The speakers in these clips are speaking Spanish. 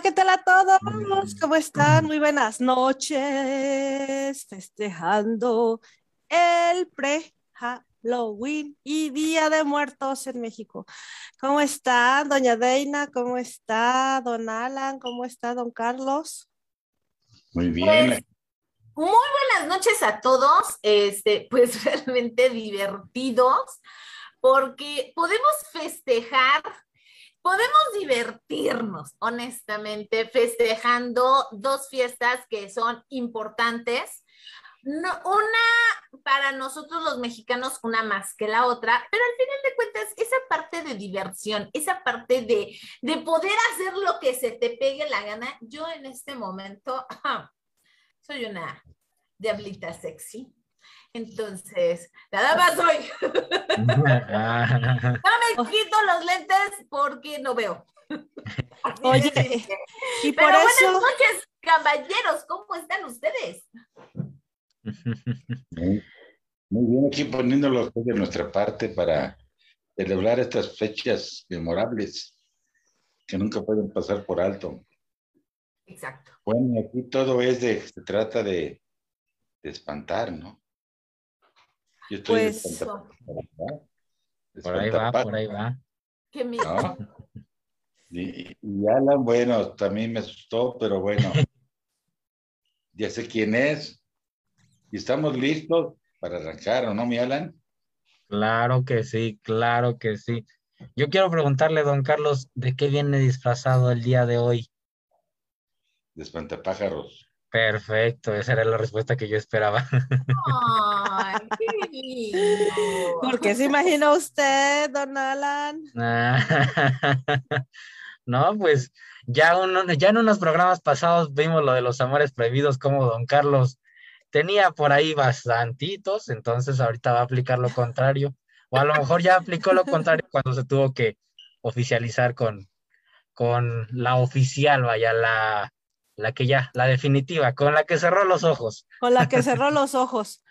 Hola, ¿qué tal a todos? ¿Cómo están? Muy buenas noches. Festejando el pre-Halloween y Día de Muertos en México. ¿Cómo está, doña Deina? ¿Cómo está, don Alan? ¿Cómo está, don Carlos? Muy bien. Pues, muy buenas noches a todos. Este, pues realmente divertidos porque podemos festejar podemos divertirnos, honestamente, festejando dos fiestas que son importantes. Una para nosotros los mexicanos, una más que la otra, pero al final de cuentas, esa parte de diversión, esa parte de, de poder hacer lo que se te pegue la gana, yo en este momento soy una diablita sexy. Entonces, nada más soy. no me quito los lentes porque no veo. Oye, y por Pero eso... buenas noches, caballeros, ¿cómo están ustedes? Muy bien, aquí poniéndolo de nuestra parte para celebrar estas fechas memorables que nunca pueden pasar por alto. Exacto. Bueno, aquí todo es de, se trata de, de espantar, ¿no? Pues, por ahí va, por ahí va. Qué miedo. Y, Alan, bueno, también me asustó, pero bueno, ya sé quién es. Y estamos listos para arrancar, ¿o no, mi Alan? Claro que sí, claro que sí. Yo quiero preguntarle, don Carlos, ¿de qué viene disfrazado el día de hoy? De espantapájaros. Perfecto, esa era la respuesta que yo esperaba. Ay, qué ¿Por qué se imagina usted, don Alan? no, pues ya, uno, ya en unos programas pasados vimos lo de los amores prohibidos, como don Carlos tenía por ahí bastantitos, entonces ahorita va a aplicar lo contrario. O a lo mejor ya aplicó lo contrario cuando se tuvo que oficializar con, con la oficial, vaya, la la que ya, la definitiva, con la que cerró los ojos. Con la que cerró los ojos.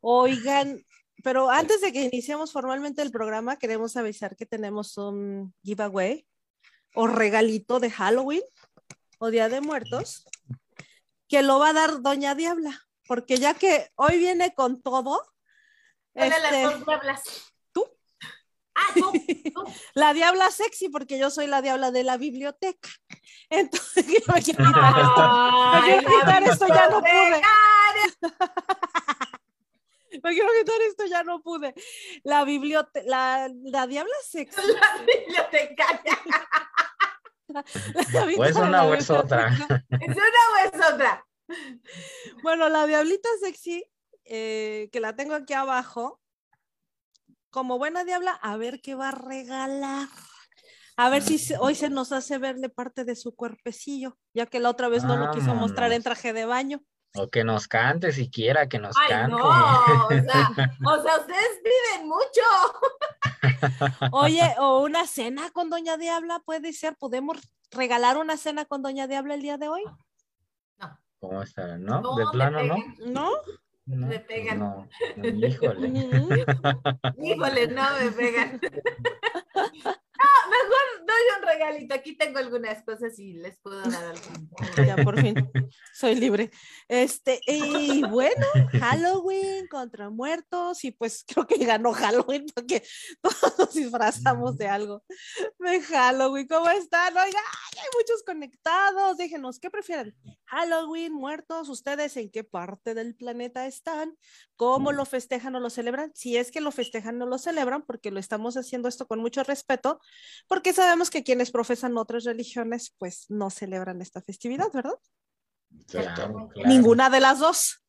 Oigan, pero antes de que iniciemos formalmente el programa, queremos avisar que tenemos un giveaway o regalito de Halloween o Día de Muertos que lo va a dar Doña Diabla, porque ya que hoy viene con todo. Este, las diablas. Ah, tú. la diabla sexy, porque yo soy la diabla de la biblioteca. Entonces, yo me quiero quitar, esto, ya no pude. me quiero quitar esto, ya no pude. La biblioteca, la, la diabla sexy. La bibliotecaria. o es una o es otra. Es una o es otra. Bueno, la diablita sexy, eh, que la tengo aquí abajo, como buena diabla, a ver qué va a regalar. A ver si hoy se nos hace verle parte de su cuerpecillo, ya que la otra vez no lo quiso mostrar en traje de baño. O que nos cante siquiera, que nos Ay, cante. No, o sea, o sea, ustedes piden mucho. Oye, o una cena con Doña Diabla puede ser, ¿podemos regalar una cena con Doña Diabla el día de hoy? No. ¿Cómo está? ¿No? ¿De plano no? ¿No? No, me pegan. No, no, híjole. híjole, no me pegan. No, mejor doy un regalito. Aquí tengo algunas cosas y les puedo dar algo. Ya por fin soy libre. Este, y bueno, Halloween contra muertos, y pues creo que ganó Halloween porque todos nos disfrazamos de algo de Halloween. ¿Cómo están? Oiga, hay muchos conectados. Déjenos, ¿qué prefieren? Halloween, muertos, ¿ustedes en qué parte del planeta están? ¿Cómo lo festejan o lo celebran? Si es que lo festejan o lo celebran, porque lo estamos haciendo esto con mucho respeto porque sabemos que quienes profesan otras religiones, pues no celebran esta festividad, ¿verdad? Ninguna de las dos.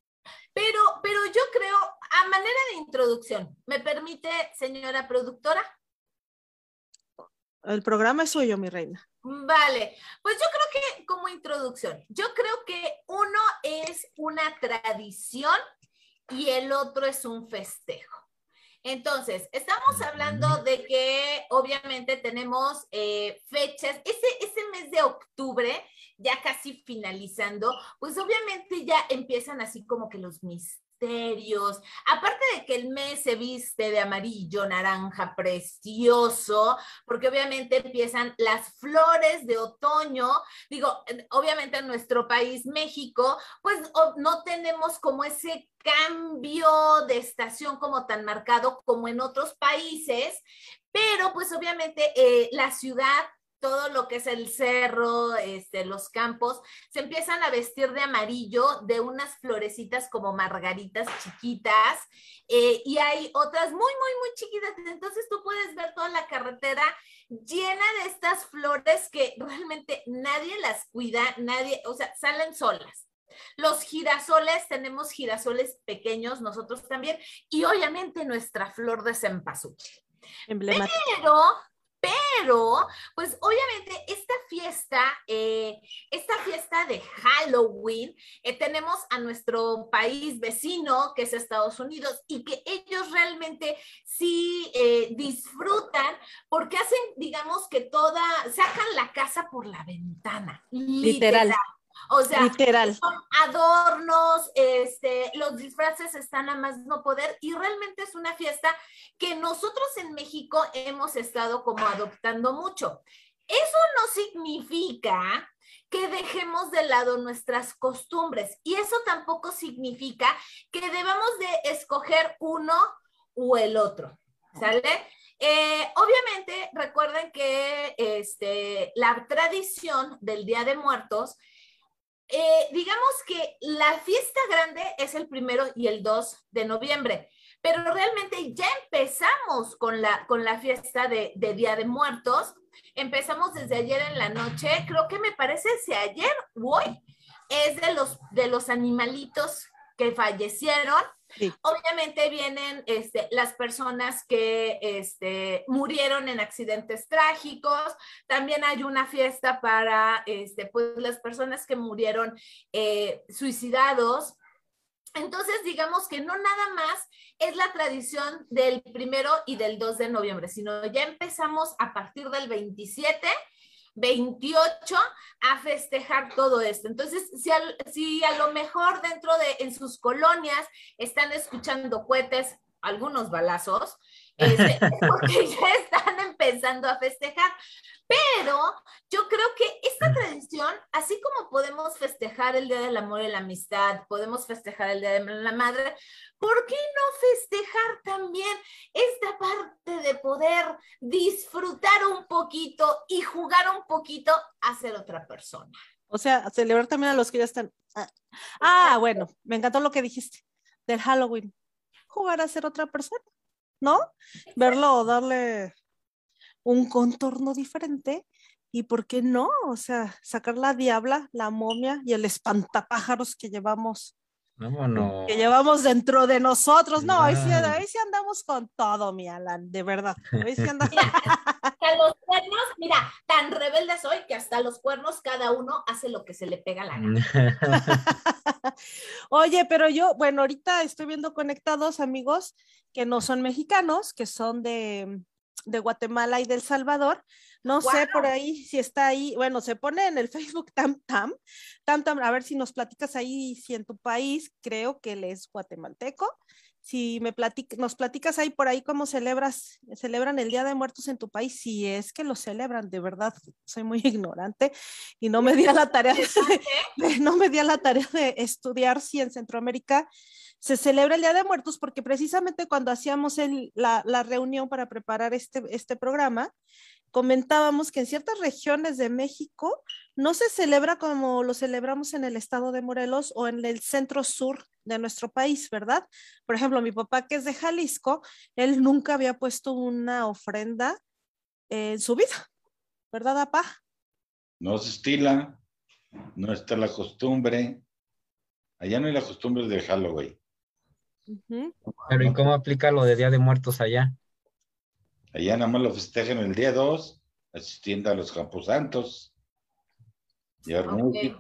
Pero, pero yo creo, a manera de introducción, ¿me permite, señora productora? El programa es suyo, mi reina. Vale, pues yo creo que como introducción, yo creo que uno es una tradición y el otro es un festejo. Entonces, estamos hablando de que obviamente tenemos eh, fechas, ese, ese mes de octubre, ya casi finalizando, pues obviamente ya empiezan así como que los mis misterios. Aparte de que el mes se viste de amarillo, naranja, precioso, porque obviamente empiezan las flores de otoño. Digo, obviamente en nuestro país, México, pues no tenemos como ese cambio de estación como tan marcado como en otros países, pero pues obviamente eh, la ciudad todo lo que es el cerro, este, los campos, se empiezan a vestir de amarillo, de unas florecitas como margaritas chiquitas, eh, y hay otras muy, muy, muy chiquitas. Entonces tú puedes ver toda la carretera llena de estas flores que realmente nadie las cuida, nadie, o sea, salen solas. Los girasoles, tenemos girasoles pequeños, nosotros también, y obviamente nuestra flor de cempasúchil. Pero pero, pues obviamente esta fiesta, eh, esta fiesta de Halloween, eh, tenemos a nuestro país vecino, que es Estados Unidos, y que ellos realmente sí eh, disfrutan porque hacen, digamos que toda, sacan la casa por la ventana. literal. O sea, Literal. son adornos, este, los disfraces están a más no poder y realmente es una fiesta que nosotros en México hemos estado como adoptando mucho. Eso no significa que dejemos de lado nuestras costumbres y eso tampoco significa que debamos de escoger uno o el otro, ¿sale? Eh, obviamente, recuerden que este, la tradición del Día de Muertos eh, digamos que la fiesta grande es el primero y el 2 de noviembre, pero realmente ya empezamos con la, con la fiesta de, Día de Muertos. Empezamos desde ayer en la noche, creo que me parece si ayer o hoy, es de los, de los animalitos que fallecieron. Obviamente vienen este, las personas que este, murieron en accidentes trágicos. También hay una fiesta para este, pues, las personas que murieron eh, suicidados. Entonces, digamos que no nada más es la tradición del primero y del 2 de noviembre, sino ya empezamos a partir del 27 28 a festejar todo esto. Entonces, si a, si a lo mejor dentro de, en sus colonias están escuchando cohetes, algunos balazos, este, porque ya están empezando a festejar. Pero yo creo que esta tradición, así como podemos festejar el Día del Amor y la Amistad, podemos festejar el Día de la Madre, ¿por qué no festejar también esta parte de poder disfrutar un poquito y jugar un poquito a ser otra persona? O sea, celebrar también a los que ya están. Ah, ah bueno, me encantó lo que dijiste del Halloween. Jugar a ser otra persona, ¿no? Verlo o darle un contorno diferente y por qué no, o sea, sacar la diabla, la momia y el espantapájaros que llevamos. Que llevamos dentro de nosotros. No, ahí sí, sí, andamos con todo, mi Alan, de verdad. Ahí sí andamos. Mira, los cuernos, mira, tan rebelde soy que hasta los cuernos cada uno hace lo que se le pega la gana. Oye, pero yo, bueno, ahorita estoy viendo conectados amigos que no son mexicanos, que son de, de Guatemala y del Salvador. No sé por ahí si está ahí, bueno, se pone en el Facebook Tam Tam, Tam Tam, a ver si nos platicas ahí, si en tu país, creo que él es guatemalteco, si me nos platicas ahí por ahí cómo celebras, celebran el Día de Muertos en tu país, si es que lo celebran, de verdad, soy muy ignorante y no me di a la tarea no me di a la tarea de estudiar si en Centroamérica se celebra el Día de Muertos porque precisamente cuando hacíamos la, reunión para preparar este, este programa, comentábamos que en ciertas regiones de México no se celebra como lo celebramos en el estado de Morelos o en el centro sur de nuestro país, ¿verdad? Por ejemplo, mi papá que es de Jalisco, él nunca había puesto una ofrenda en su vida, ¿verdad, papá? No se estila, no está la costumbre. Allá no hay la costumbre de Halloween. Pero ¿y cómo aplica lo de Día de Muertos allá? Allá nada más lo festejan el día 2, asistiendo a los Camposantos. Llevar música,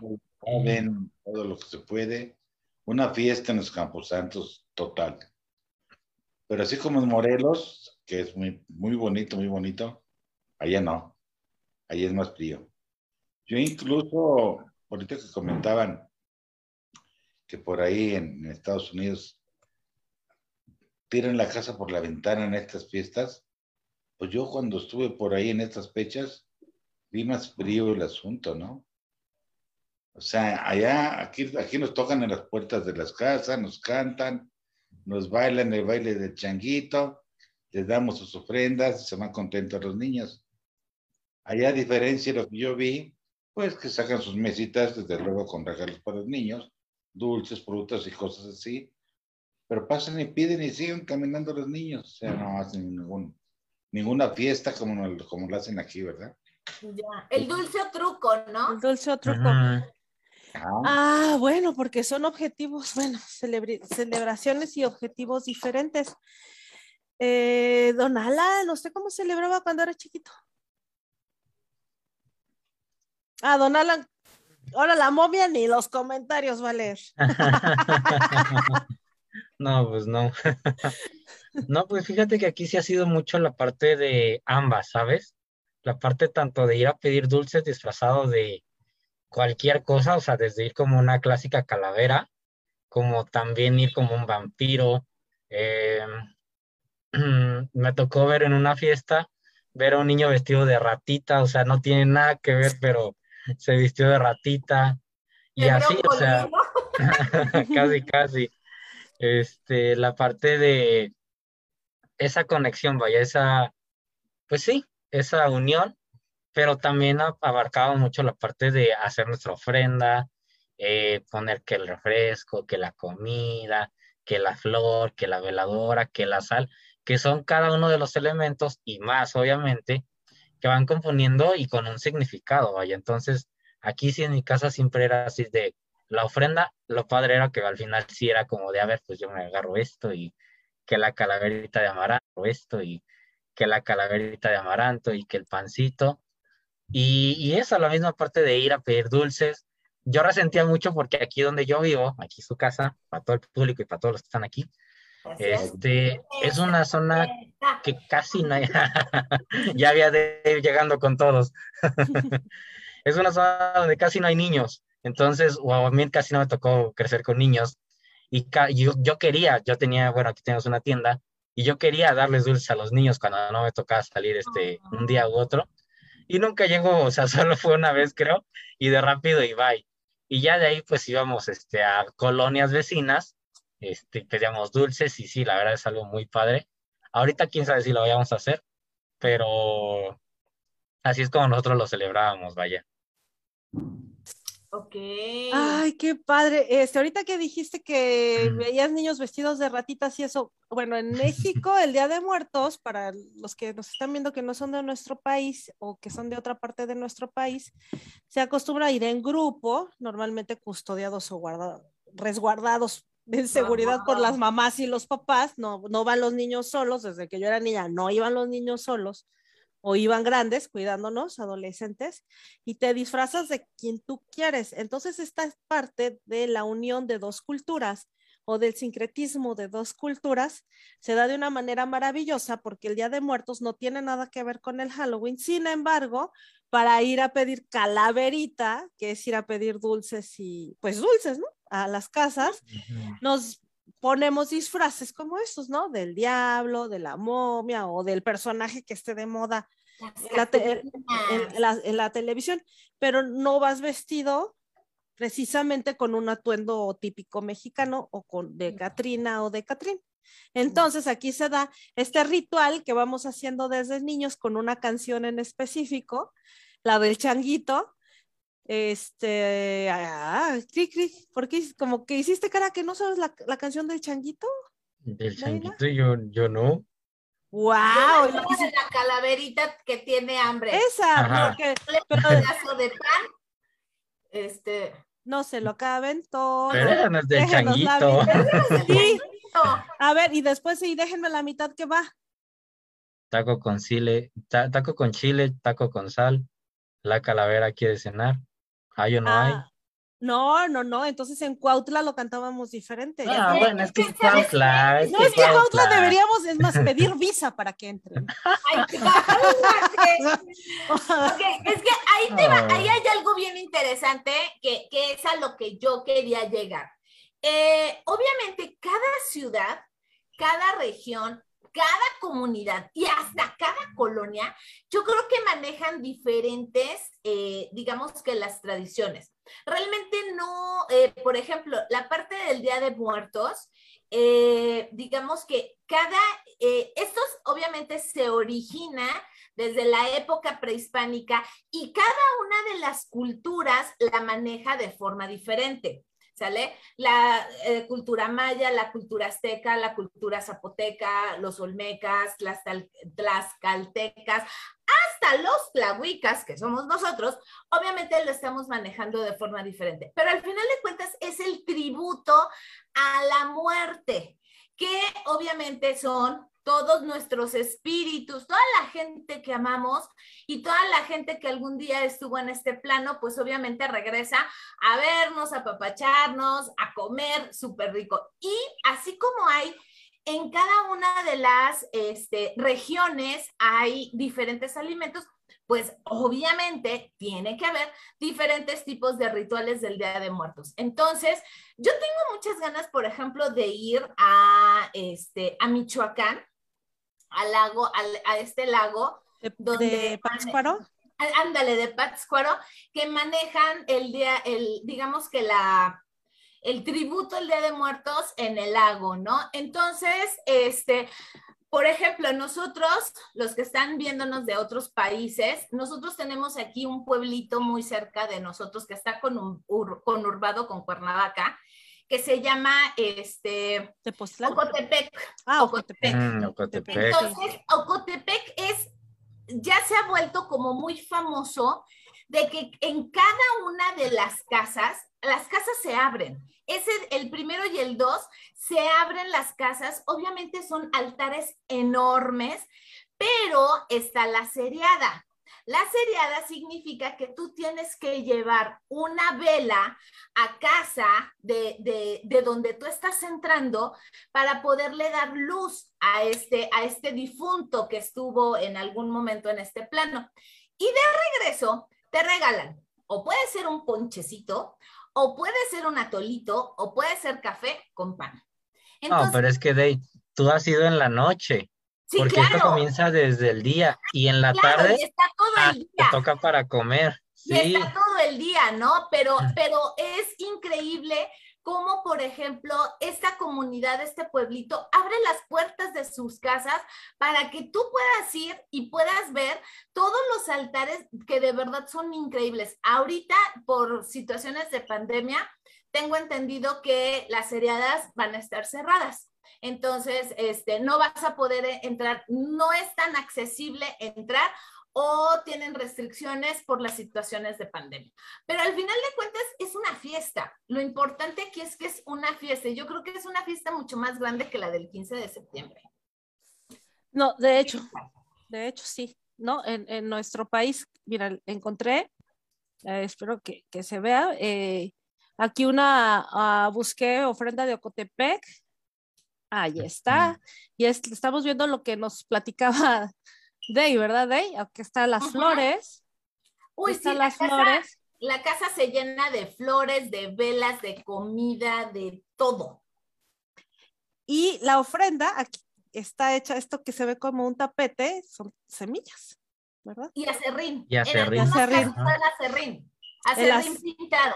ven todo lo que se puede. Una fiesta en los Camposantos total. Pero así como en Morelos, que es muy, muy bonito, muy bonito, allá no. Allá es más frío. Yo incluso, ahorita que comentaban que por ahí en Estados Unidos tiran la casa por la ventana en estas fiestas. Pues yo cuando estuve por ahí en estas fechas, vi más frío el asunto, ¿no? O sea, allá, aquí, aquí nos tocan en las puertas de las casas, nos cantan, nos bailan el baile del changuito, les damos sus ofrendas, se van contentos los niños. Allá, a diferencia de lo que yo vi, pues que sacan sus mesitas, desde luego con regalos para los niños, dulces, frutas y cosas así, pero pasan y piden y siguen caminando los niños, o sea, no hacen ningún, ninguna fiesta como, como lo hacen aquí, ¿verdad? Ya, el dulce o truco, ¿no? El dulce o truco. Ah, bueno, porque son objetivos, bueno, celebraciones y objetivos diferentes. Eh, don Alan, ¿usted cómo celebraba cuando era chiquito? Ah, don Alan, ahora la momia ni los comentarios va a leer. no, pues no. no, pues fíjate que aquí sí ha sido mucho la parte de ambas, ¿sabes? La parte tanto de ir a pedir dulces disfrazado de, cualquier cosa, o sea, desde ir como una clásica calavera, como también ir como un vampiro. Eh, me tocó ver en una fiesta, ver a un niño vestido de ratita, o sea, no tiene nada que ver, pero se vistió de ratita. Y así, o sea, casi, casi. Este, la parte de esa conexión, vaya, esa, pues sí, esa unión pero también abarcaba mucho la parte de hacer nuestra ofrenda, eh, poner que el refresco, que la comida, que la flor, que la veladora, que la sal, que son cada uno de los elementos y más, obviamente, que van componiendo y con un significado, vaya. Entonces, aquí sí en mi casa siempre era así de la ofrenda, lo padre era que al final sí era como de, a ver, pues yo me agarro esto y que la calaverita de amaranto, esto y que la calaverita de amaranto y que el pancito, y, y esa, la misma parte de ir a pedir dulces. Yo resentía mucho porque aquí donde yo vivo, aquí su casa, para todo el público y para todos los que están aquí, este, es una zona que casi no hay, ya había de ir llegando con todos. es una zona donde casi no hay niños. Entonces, o a mí casi no me tocó crecer con niños. Y yo, yo quería, yo tenía, bueno, aquí tenemos una tienda, y yo quería darles dulces a los niños cuando no me tocaba salir este, un día u otro y nunca llegó, o sea, solo fue una vez creo, y de rápido y bye. Y ya de ahí pues íbamos este, a colonias vecinas, este, pedíamos dulces y sí, la verdad es algo muy padre. Ahorita quién sabe si lo vayamos a hacer, pero así es como nosotros lo celebrábamos, vaya. Ok. Ay, qué padre. Este, ahorita que dijiste que veías niños vestidos de ratitas y eso, bueno, en México el Día de Muertos, para los que nos están viendo que no son de nuestro país o que son de otra parte de nuestro país, se acostumbra a ir en grupo, normalmente custodiados o guardados, resguardados de seguridad por las mamás y los papás, no, no van los niños solos, desde que yo era niña no iban los niños solos o iban grandes cuidándonos, adolescentes, y te disfrazas de quien tú quieres. Entonces, esta es parte de la unión de dos culturas o del sincretismo de dos culturas se da de una manera maravillosa porque el Día de Muertos no tiene nada que ver con el Halloween. Sin embargo, para ir a pedir calaverita, que es ir a pedir dulces y pues dulces, ¿no? A las casas, nos ponemos disfraces como estos, ¿no? Del diablo, de la momia o del personaje que esté de moda en la, televisión, pero no vas vestido precisamente con un atuendo típico mexicano o con de Catrina o de Catrín. Entonces aquí se da este ritual que vamos haciendo desde niños con una canción en específico, la del changuito, este, ah, porque como que hiciste cara que no sabes la, canción del changuito. Del changuito yo, yo no. ¡Wow! la calaverita que tiene hambre. Esa, porque, un pedazo de pan. Este. No se lo acaben todo. Pero no es del changuito. Sí. A ver, y después sí, déjenme la mitad que va. Taco con chile, taco con chile, taco con sal. La calavera quiere cenar. ¿Hay o no hay? Ah, no, no, no. Entonces en Cuautla lo cantábamos diferente. Ah, bueno, es que en Cuautla. no, es que en Cuautla deberíamos, es más, pedir visa para que entren. Ay, es que ahí, te va, ahí hay algo bien interesante que, que, es a lo que yo quería llegar. Eh, obviamente, cada ciudad cada región, cada comunidad y hasta cada colonia, yo creo que manejan diferentes, eh, digamos que las tradiciones. Realmente no, eh, por ejemplo, la parte del Día de Muertos, eh, digamos que cada, estos obviamente se origina desde la época prehispánica y cada una de las culturas la maneja de forma diferente. ¿sale? La cultura maya, la cultura azteca, la cultura zapoteca, los olmecas, las tlaxcaltecas, hasta los tlahuicas, que somos nosotros, obviamente lo estamos manejando de forma diferente. Pero al final de cuentas es el tributo a la muerte, que obviamente son todos nuestros espíritus, toda la gente que amamos y toda la gente que algún día estuvo en este plano, pues obviamente regresa a vernos, a papacharnos, a comer súper rico. Y así como hay en cada una de las este, regiones hay diferentes alimentos, pues obviamente tiene que haber diferentes tipos de rituales del Día de Muertos. Entonces, yo tengo muchas ganas, por ejemplo, de ir a, este, a Michoacán al lago, a este lago. ¿De, donde Pátzcuaro? Ándale, de Pátzcuaro, que manejan el día, el, digamos que la, el tributo el Día de Muertos en el lago, ¿no? Entonces, este, por ejemplo, nosotros, los que están viéndonos de otros países, nosotros tenemos aquí un pueblito muy cerca de nosotros que está con un, conurbado con Cuernavaca, que se llama este Ocotepec. Ah, Ocotepec. Mm, Ocotepec. Entonces, Ocotepec es, ya se ha vuelto como muy famoso de que en cada una de las casas, las casas se abren. Es el, primero y el dos, se abren las casas. Obviamente son altares enormes, pero está la seriada. La seriada significa que tú tienes que llevar una vela a casa de, donde tú estás entrando para poderle dar luz a este, a este difunto que estuvo en algún momento en este plano. Y de regreso te regalan, o puede ser un ponchecito, o puede ser un atolito, o puede ser café con pan. no, pero es que Dave, tú has ido en la noche porque esto comienza desde el día y en la tarde está todo el ah, día. te toca para comer. Sí. Y está todo el día, ¿no? Pero, pero es increíble cómo, por ejemplo, esta comunidad, este pueblito, abre las puertas de sus casas para que tú puedas ir y puedas ver todos los altares que de verdad son increíbles. Ahorita, por situaciones de pandemia, tengo entendido que las seriadas van a estar cerradas. Entonces, este, no vas a poder entrar, no es tan accesible entrar o tienen restricciones por las situaciones de pandemia. Pero al final de cuentas es una fiesta. Lo importante aquí es que es una fiesta. Yo creo que es una fiesta mucho más grande que la del 15 de septiembre. No, de hecho, de hecho sí. No, en, nuestro país, mira, encontré, eh, espero que, se vea, eh, aquí una, uh, busqué ofrenda de Ocotepec, Ahí está. Y estamos viendo lo que nos platicaba Day, ¿verdad, Day? Aquí están las flores. Uy, están las flores. La casa se llena de flores, de velas, de comida, de todo. Y la ofrenda, aquí está hecha esto que se ve como un tapete, son semillas, ¿verdad? Y acerrín. Y acerrín. Acerrín. acerrín. Acerrín pintado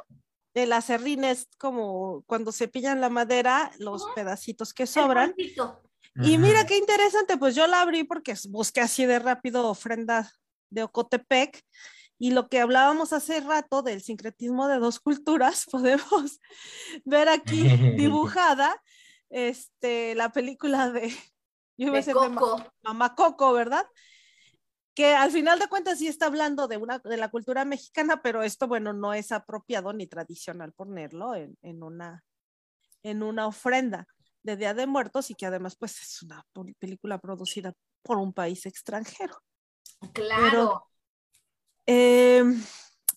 el acerrín es como cuando se pillan la madera, los pedacitos que sobran. Y mira qué interesante, pues yo la abrí porque busqué así de rápido ofrenda de Ocotepec y lo que hablábamos hace rato del sincretismo de dos culturas, podemos ver aquí dibujada este, la película de, yo de Coco. Mamá Coco, ¿verdad? que al final de cuentas sí está hablando de, una, de la cultura mexicana, pero esto, bueno, no es apropiado ni tradicional ponerlo en, en, una, en una ofrenda de Día de Muertos y que además pues es una película producida por un país extranjero. Claro. Em,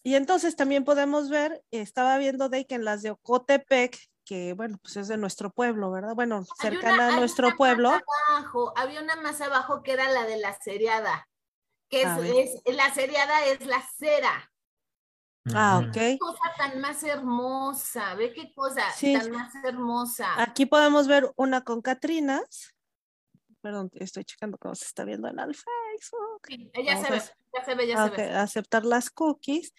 y entonces también podemos ver, estaba viendo de que en las de Ocotepec, que bueno, pues es de nuestro pueblo, ¿verdad? Bueno, cercana a nuestro pueblo. Abajo, había una más abajo que era la de la seriada que es, la seriada es la cera. Ah, ok. Qué cosa tan más hermosa, ve qué cosa Sí. tan más hermosa. Aquí podemos ver una con Catrinas. Perdón, estoy checando cómo se está viendo en el Facebook. Sí, ya se ve, ya se ve, ya Ah, se ve. aceptar las cookies.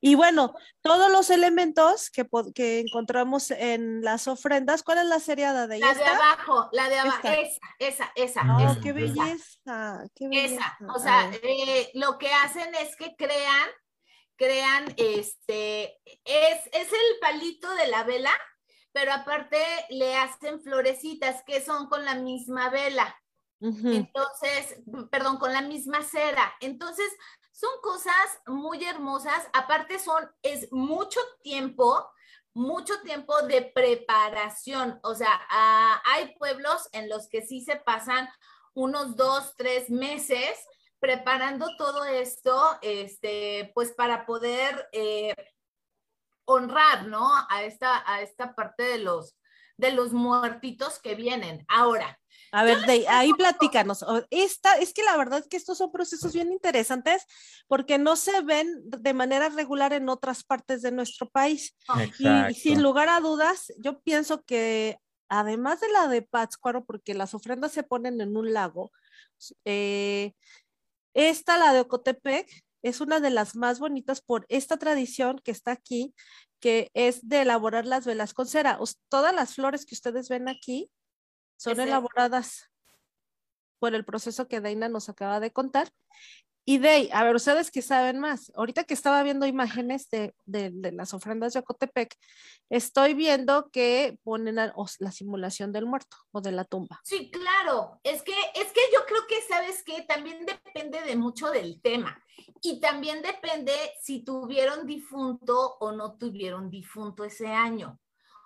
Y bueno, todos los elementos que, que encontramos en las ofrendas, ¿cuál es la seriada de La de esta? abajo, la de abajo, esa, esa, esa, ¡Ay, esa, qué esa. belleza! ¡Qué belleza! Esa, o sea, eh, lo que hacen es que crean, crean, este, es, es el palito de la vela, pero aparte le hacen florecitas que son con la misma vela. Entonces, perdón, con la misma cera. Entonces, son cosas muy hermosas. Aparte son, es mucho tiempo, mucho tiempo de preparación. O sea, ah, hay pueblos en los que sí se pasan unos dos, tres meses preparando todo esto, este, pues para poder eh, honrar, ¿no? A esta, a esta parte de los, de los muertitos que vienen. Ahora, A ver, de ahí platícanos. Esta, es que la verdad es que estos son procesos bien interesantes porque no se ven de manera regular en otras partes de nuestro país. Y Exacto. sin lugar a dudas, yo pienso que además de la de Pátzcuaro, porque las ofrendas se ponen en un lago, eh, esta, la de Ocotepec, es una de las más bonitas por esta tradición que está aquí, que es de elaborar las velas con cera. Todas las flores que ustedes ven aquí son elaboradas por el proceso que Deina nos acaba de contar. Y Dey, a ver, ustedes que saben más, ahorita que estaba viendo imágenes de, de- las ofrendas de Ocotepec, estoy viendo que ponen a- la simulación del muerto o de la tumba. Sí, claro. Es que, es que yo creo que, ¿sabes qué? También depende de mucho del tema. Y también depende si tuvieron difunto o no tuvieron difunto ese año.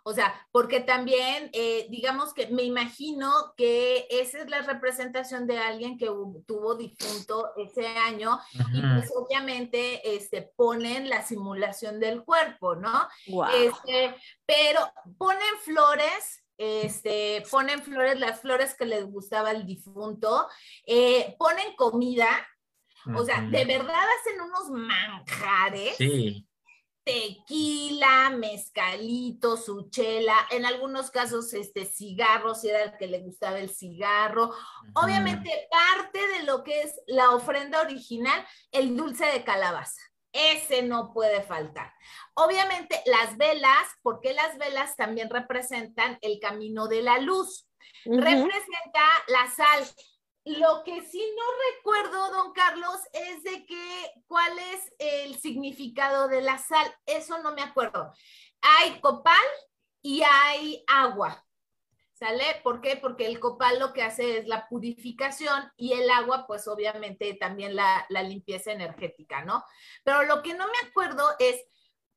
O sea, porque también, eh, digamos que me imagino que esa es la representación de alguien que tuvo difunto ese año y pues obviamente este, ponen la simulación del cuerpo, ¿no? Wow. Este, pero ponen flores, este, ponen flores, las flores que les gustaba al difunto, eh, ponen comida, o sea, de verdad hacen unos manjares, Sí, tequila, mezcalito, su chela, en algunos casos, este, cigarros, si era el que le gustaba el cigarro. Obviamente, parte de lo que es la ofrenda original, el dulce de calabaza. Ese no puede faltar. Obviamente, las velas, porque las velas también representan el camino de la luz. Representa la sal. Lo que sí no recuerdo, don Carlos, es de que cuál es el significado de la sal. Eso no me acuerdo. Hay copal y hay agua. ¿Sale? ¿Por qué? Porque el copal lo que hace es la purificación y el agua, pues obviamente también la, la limpieza energética, ¿no? Pero lo que no me acuerdo es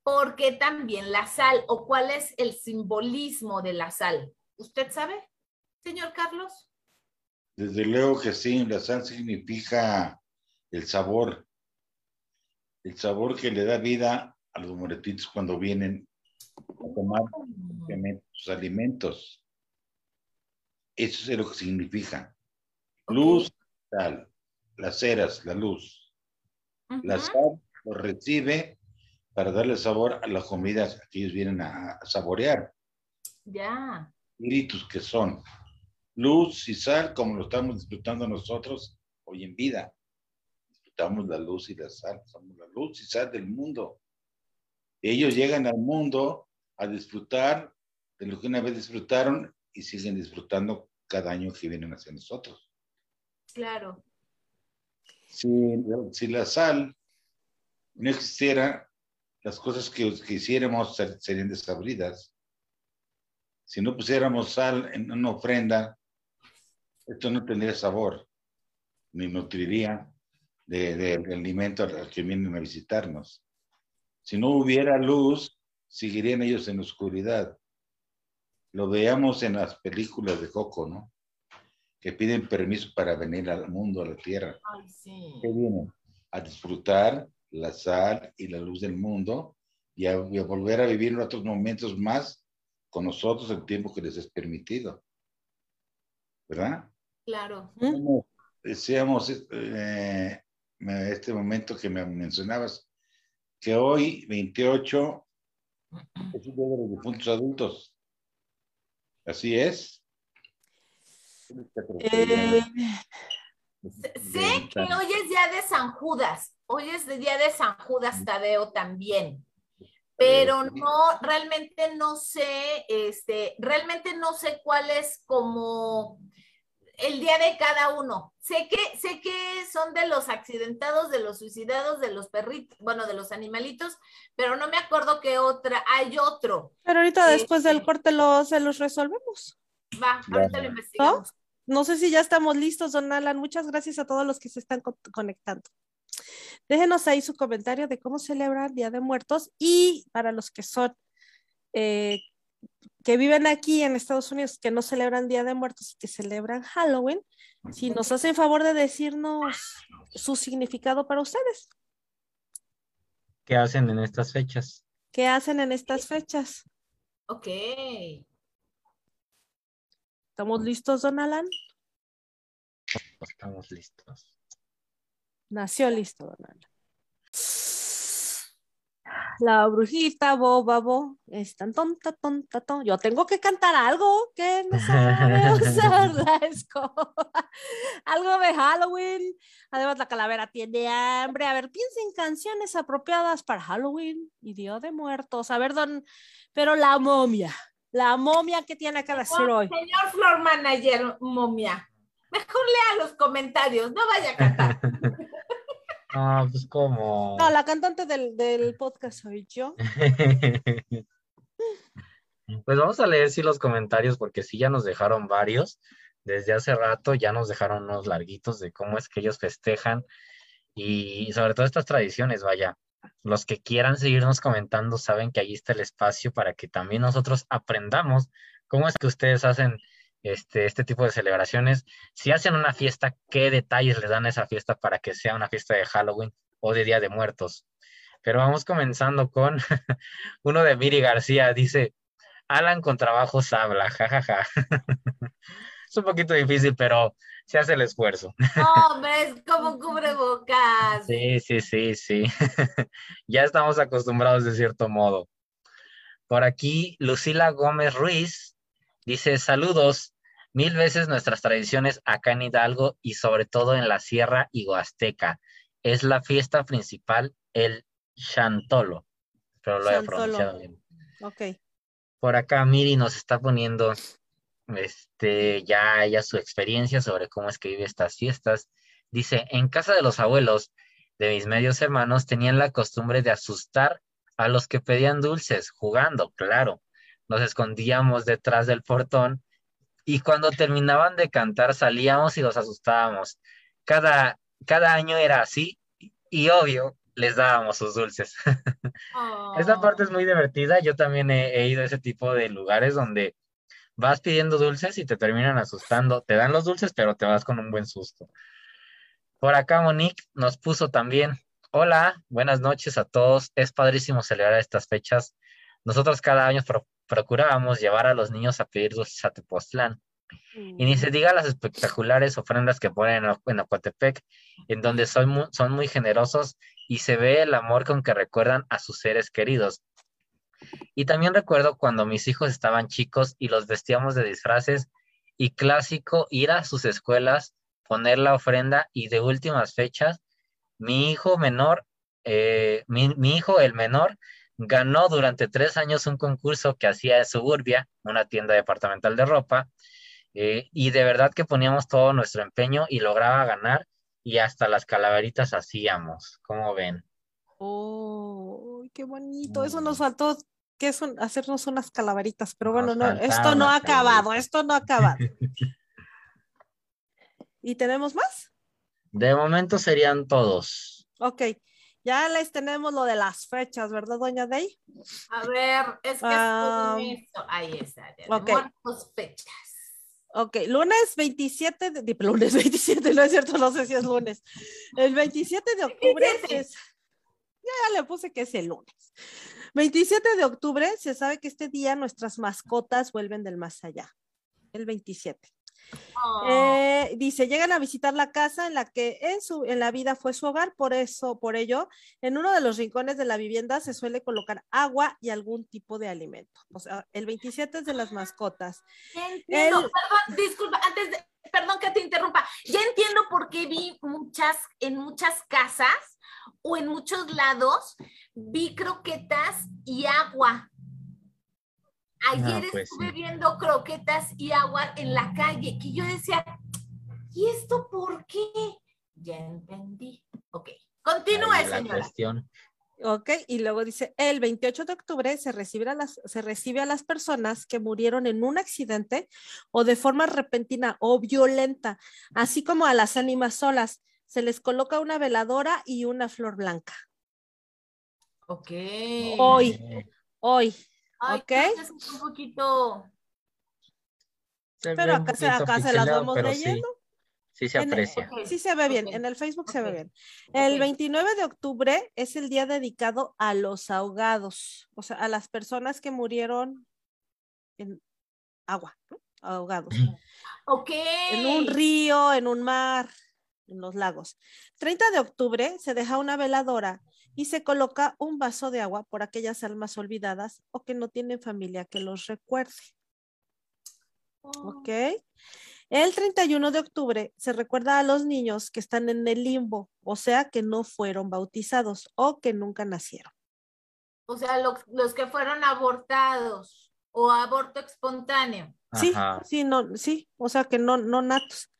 por qué también la sal o cuál es el simbolismo de la sal. ¿Usted sabe, señor Carlos? Desde luego que sí, la sal significa el sabor, el sabor que le da vida a los moretitos cuando vienen a tomar sus alimentos. Eso es lo que significa. Luz, sal, las ceras, la luz. La sal lo recibe para darle sabor a las comidas que ellos vienen a, a saborear. Ya. Espíritus que son luz y sal, como lo estamos disfrutando nosotros hoy en vida. Disfrutamos la luz y la sal, somos la luz y sal del mundo. Ellos llegan al mundo a disfrutar de lo que una vez disfrutaron y siguen disfrutando cada año que vienen hacia nosotros. Claro. Si, si la sal no existiera, las cosas que, que hiciéramos ser- serían desabridas. Si no pusiéramos sal en una ofrenda, esto no tendría sabor, ni nutriría de, de- del alimento al que vienen a visitarnos. Si no hubiera luz, seguirían ellos en oscuridad. Lo veamos en las películas de Coco, ¿no? Que piden permiso para venir al mundo, a la tierra. Ay, sí. ¿Qué vienen? A disfrutar la sal y la luz del mundo y a, y a volver a vivir en otros momentos más con nosotros el tiempo que les es permitido. ¿Verdad? Claro. Como deseamos eh, este momento que me mencionabas, que hoy, 28, es el día de los difuntos adultos. Así es. Eh, Sé que hoy es día de San Judas. Hoy es el día de San Judas Tadeo también. Pero no, realmente no sé, este, realmente no sé cuál es como el día de cada uno. Sé que, sé que son de los accidentados, de los suicidados, de los perritos, bueno, de los animalitos, pero no me acuerdo qué otra, hay otro. Pero ahorita después del Este. corte lo, se los resolvemos. Va, ahorita lo investigamos. No sé si ya estamos listos, don Alan. Muchas gracias a todos los que se están co- conectando. Déjenos ahí su comentario de cómo celebran Día de Muertos y para los que son, eh, que viven aquí en Estados Unidos, que no celebran Día de Muertos y que celebran Halloween, si nos hacen favor de decirnos su significado para ustedes. ¿Qué hacen en estas fechas? ¿Qué hacen en estas fechas? Ok. ¿Estamos listos, don Alan? Estamos listos. Nació listo, don Alan. La brujita, boba, bo, es tan tonta, tonta, tonta. Yo tengo que cantar algo que no sabe usar la escoba. Algo de Halloween. Además, la calavera tiene hambre. A ver, piensen canciones apropiadas para Halloween y Día de Muertos. A ver, don, pero la momia. La momia que tiene que decir hoy. Señor Floor Manager, momia, mejor lea los comentarios, no vaya a cantar. No, pues como. No, la cantante del, del podcast soy yo. Pues vamos a leer sí los comentarios porque sí ya nos dejaron varios. Desde hace rato ya nos dejaron unos larguitos de cómo es que ellos festejan y sobre todo estas tradiciones, vaya. Los que quieran seguirnos comentando saben que ahí está el espacio para que también nosotros aprendamos cómo es que ustedes hacen este, este tipo de celebraciones. Si hacen una fiesta, ¿qué detalles les dan a esa fiesta para que sea una fiesta de Halloween o de Día de Muertos? Pero vamos comenzando con uno de Miri García. Dice, Alan con trabajos habla, jajaja. es un poquito difícil, pero se hace el esfuerzo. Hombre, es como cubrebocas. Sí, sí, sí, sí. ya estamos acostumbrados de cierto modo. Por aquí, Lucila Gómez Ruiz dice, saludos, mil veces nuestras tradiciones acá en Hidalgo y sobre todo en la Sierra y Huasteca. Es la fiesta principal, el Chantolo. Pero lo he pronunciado bien. Ok. Por acá Miri nos está poniendo este, ya ella su experiencia sobre cómo es que vive estas fiestas. Dice, en casa de los abuelos de mis medios hermanos tenían la costumbre de asustar a los que pedían dulces, jugando, claro. Nos escondíamos detrás del portón y cuando terminaban de cantar salíamos y los asustábamos. Cada, cada año era así y obvio les dábamos sus dulces. Esta parte es muy divertida. Yo también he, he ido a ese tipo de lugares donde vas pidiendo dulces y te terminan asustando. Te dan los dulces, pero te vas con un buen susto. Por acá Monique nos puso también, hola, buenas noches a todos. Es padrísimo celebrar estas fechas. Nosotros cada año pro- procurábamos llevar a los niños a pedir dulces a Tepoztlán. Y ni se diga las espectaculares ofrendas que ponen en, Ocotepec, en donde son muy, son muy generosos y se ve el amor con que recuerdan a sus seres queridos. Y también recuerdo cuando mis hijos estaban chicos y los vestíamos de disfraces y clásico ir a sus escuelas, poner la ofrenda y de últimas fechas, mi hijo menor, eh, mi, mi hijo el menor, ganó durante tres años un concurso que hacía en Suburbia, una tienda departamental de ropa, eh, y de verdad que poníamos todo nuestro empeño y lograba ganar y hasta las calaveritas hacíamos, como ven. Oh, qué bonito. Eso Mm. nos faltó, que es un- hacernos unas calaveritas, pero bueno, no, esto no ha acabado, esto no ha acabado. ¿Y tenemos más? De momento serían todos. Ok, ya les tenemos lo de las fechas, ¿verdad, doña Day? A ver, es que Ah, es esto. Ahí está. Día de ok. Muertos, fechas. Ok, lunes 27 de, lunes 27, no es cierto, no sé si es lunes. El 27 de octubre 27. es, ya, ya le puse que es el lunes. 27 de octubre se sabe que este día nuestras mascotas vuelven del más allá. El 27. Oh. Eh, dice, llegan a visitar la casa en la que en, su, en la vida fue su hogar, por eso, por ello, en uno de los rincones de la vivienda se suele colocar agua y algún tipo de alimento. O sea, el 27 es de las mascotas. Ya entiendo, El- perdón, disculpa, antes de, perdón que te interrumpa, ya entiendo por qué vi muchas, en muchas casas o en muchos lados, vi croquetas y agua. Ayer pues estuve sí. viendo croquetas y agua en la calle, que yo decía, ¿y esto por qué? Ya entendí. Ok, continúe, señora. cuestión. Ok, y luego dice, el 28 de octubre se recibe, a las, se recibe a las personas que murieron en un accidente o de forma repentina o violenta, así como a las ánimas solas. Se les coloca una veladora y una flor blanca. Ok. Hoy, hoy. Ay, ok. es un poquito... se Pero acá, se, poquito acá se las vamos pero sí, leyendo. sí se En el- aprecia. Ok. Sí se ve bien, Ok. en el Facebook se ve bien. El Ok. 29 de octubre es el día dedicado a los ahogados, o sea, a las personas que murieron en agua, ¿no? ahogados, Ok. en un río, en un mar, en los lagos. 30 de octubre se deja una veladora y se coloca un vaso de agua por aquellas almas olvidadas o que no tienen familia que los recuerde. ¿Ok? El 31 de octubre se recuerda a los niños que están en el limbo, o sea, que no fueron bautizados o que nunca nacieron. O sea, lo- los que fueron abortados o aborto espontáneo. Sí, Ajá. sí, no, sí, o sea, que no, no natos.